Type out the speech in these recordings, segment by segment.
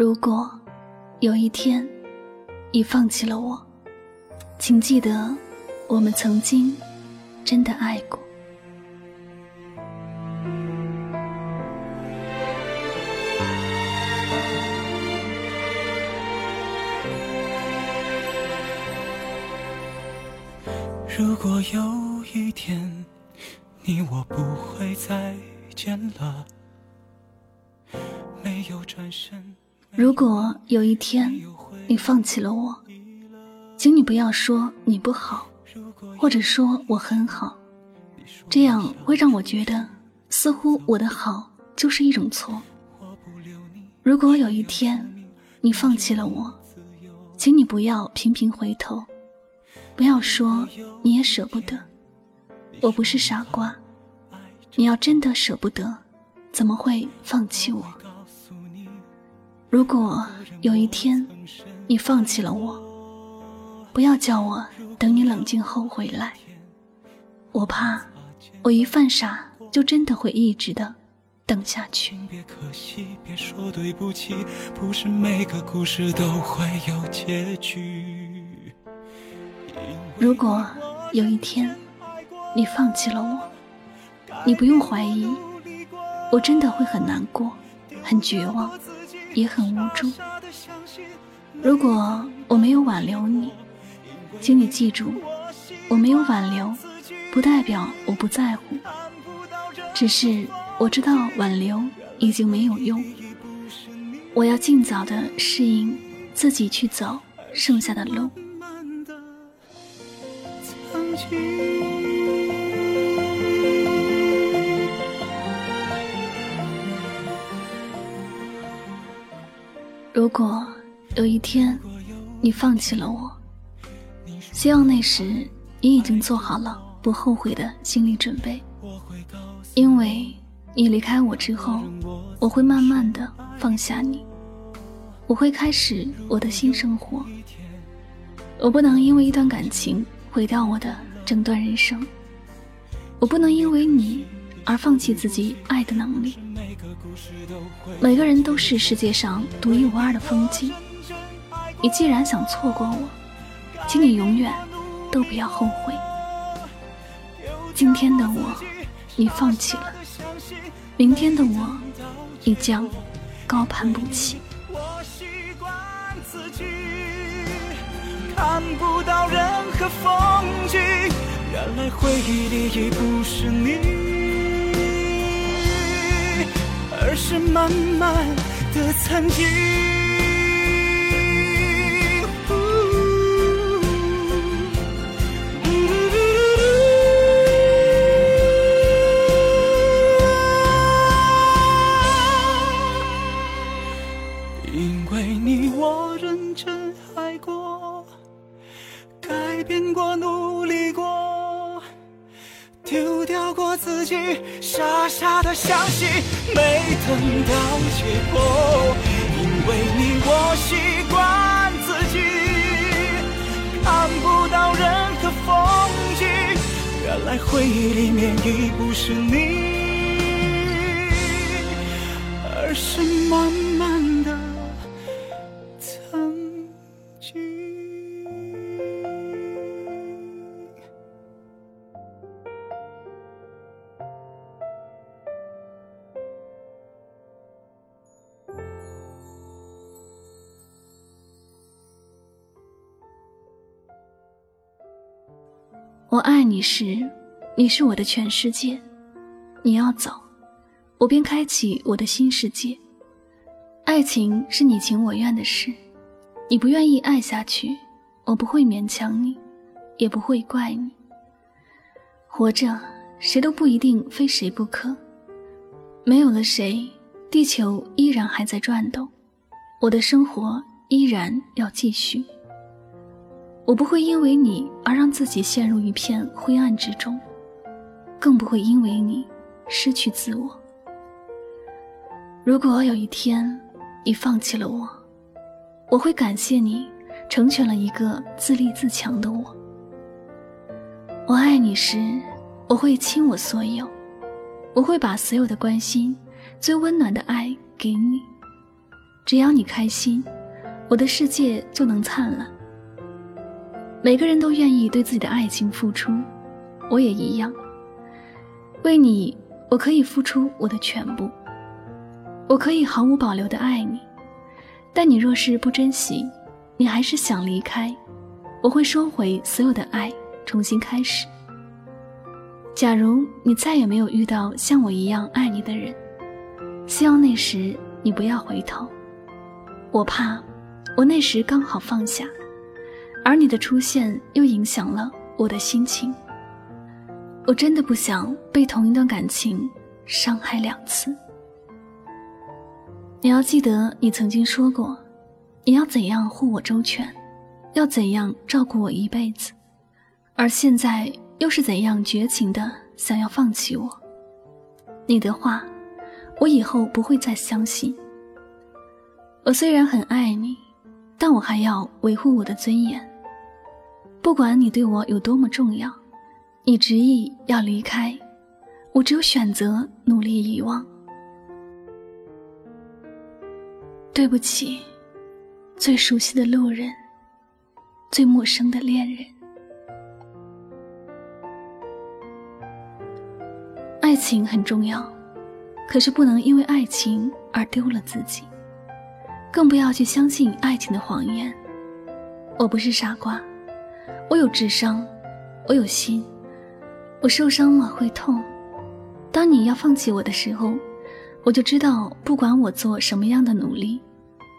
如果有一天你放弃了我，请记得我们曾经真的爱过。如果有一天你我不会再见了，没有转身。如果有一天你放弃了我，请你不要说你不好，或者说我很好，这样会让我觉得似乎我的好就是一种错。如果有一天你放弃了我，请你不要频频回头。不要说你也舍不得，我不是傻瓜。你要真的舍不得，怎么会放弃我？如果有一天你放弃了我，不要叫我等你冷静后回来。我怕我一犯傻，就真的会一直的等下去。别可惜，别说对不起，不是每个故事都会有结局。如果有一天你放弃了我，你不用怀疑，我真的会很难过、很绝望，也很无助。如果我没有挽留你，请你记住，我没有挽留，不代表我不在乎，只是我知道挽留已经没有用，我要尽早的适应，自己去走剩下的路。如果有一天你放弃了我，希望那时你已经做好了不后悔的心理准备，因为你离开我之后，我会慢慢的放下你，我会开始我的新生活。我不能因为一段感情毁掉我的。整段人生，我不能因为你而放弃自己爱的能力。每个人都是世界上独一无二的风景。你既然想错过我，请你永远都不要后悔。今天的我，你放弃了；明天的我，你将高攀不起。看不到任何风景，原来回忆里已不是你，而是慢慢的曾经。我习惯自己，看不到任何风景。原来回忆里面已不是你，而是慢我爱你时，你是我的全世界。你要走，我便开启我的新世界。爱情是你情我愿的事，你不愿意爱下去，我不会勉强你，也不会怪你。活着，谁都不一定非谁不可。没有了谁，地球依然还在转动，我的生活依然要继续。我不会因为你而让自己陷入一片灰暗之中，更不会因为你失去自我。如果有一天你放弃了我，我会感谢你成全了一个自立自强的我。我爱你时，我会倾我所有，我会把所有的关心、最温暖的爱给你。只要你开心，我的世界就能灿烂。每个人都愿意对自己的爱情付出，我也一样。为你，我可以付出我的全部，我可以毫无保留的爱你。但你若是不珍惜，你还是想离开，我会收回所有的爱，重新开始。假如你再也没有遇到像我一样爱你的人，希望那时你不要回头。我怕，我那时刚好放下。而你的出现又影响了我的心情。我真的不想被同一段感情伤害两次。你要记得，你曾经说过，你要怎样护我周全，要怎样照顾我一辈子，而现在又是怎样绝情的想要放弃我。你的话，我以后不会再相信。我虽然很爱你，但我还要维护我的尊严。不管你对我有多么重要，你执意要离开，我只有选择努力遗忘。对不起，最熟悉的路人，最陌生的恋人。爱情很重要，可是不能因为爱情而丢了自己，更不要去相信爱情的谎言。我不是傻瓜。我有智商，我有心，我受伤了会痛。当你要放弃我的时候，我就知道，不管我做什么样的努力，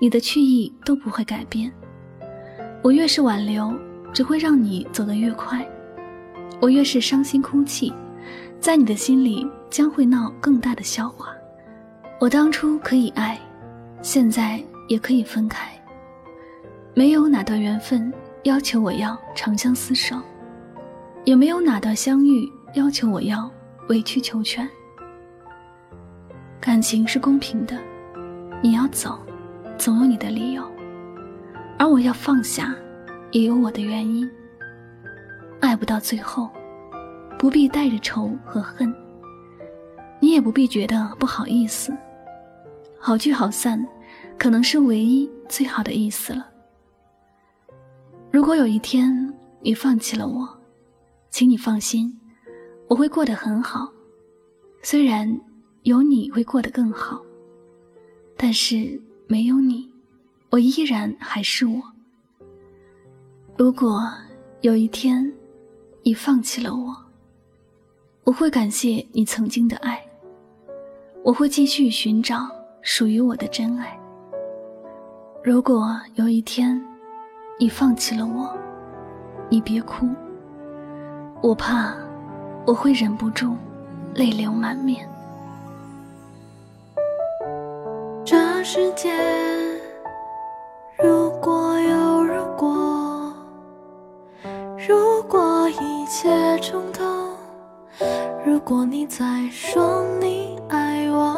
你的去意都不会改变。我越是挽留，只会让你走得越快。我越是伤心哭泣，在你的心里将会闹更大的笑话。我当初可以爱，现在也可以分开。没有哪段缘分。要求我要长相厮守，也没有哪段相遇要求我要委曲求全。感情是公平的，你要走，总有你的理由；而我要放下，也有我的原因。爱不到最后，不必带着仇和恨，你也不必觉得不好意思。好聚好散，可能是唯一最好的意思了。如果有一天你放弃了我，请你放心，我会过得很好。虽然有你会过得更好，但是没有你，我依然还是我。如果有一天你放弃了我，我会感谢你曾经的爱，我会继续寻找属于我的真爱。如果有一天，你放弃了我，你别哭，我怕我会忍不住泪流满面。这世界如果有如果，如果一切重头，如果你再说你爱我，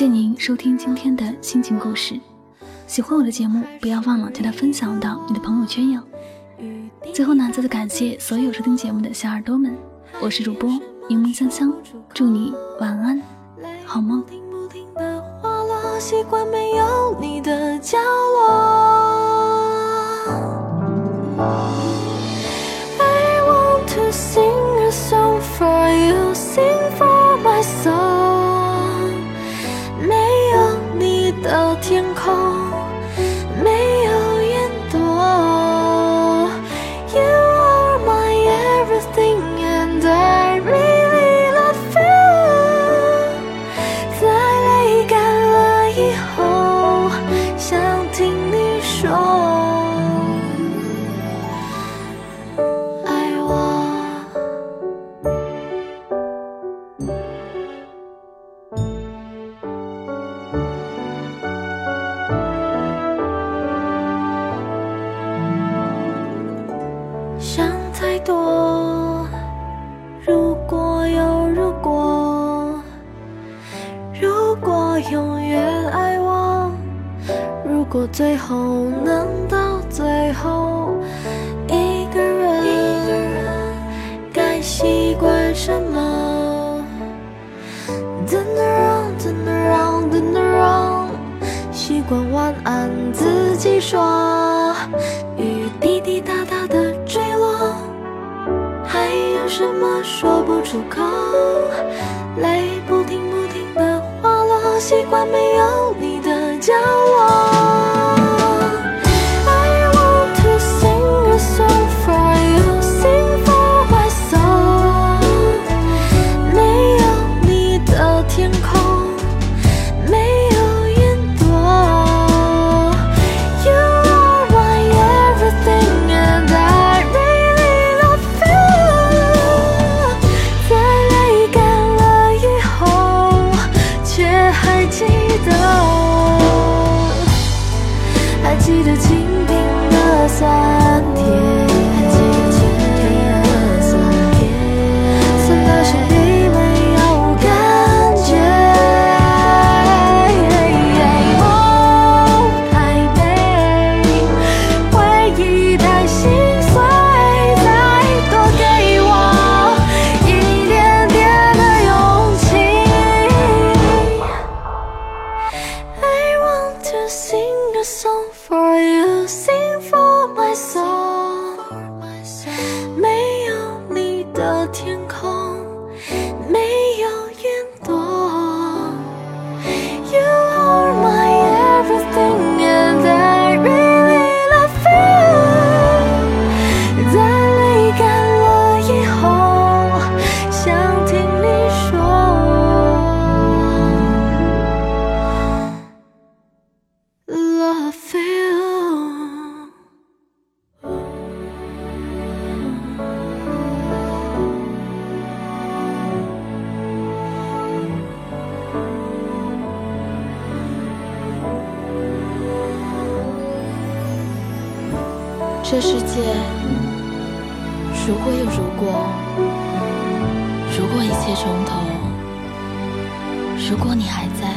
谢您收听今天的心情故事，喜欢我的节目，不要忘了将它分享到你的朋友圈哟。最后呢，再次感谢所有收听节目的小耳朵们，我是主播柠檬香香，祝你晚安，好梦。最后能到最后，一个人，该。习惯什么？Turn around, turn around, turn around，习惯晚安自己说，雨滴滴答答的坠落，还有什么说不出口？泪不停不停的滑落，习惯没有你的角落。这世界如果有如果，如果一切从头，如果你还在，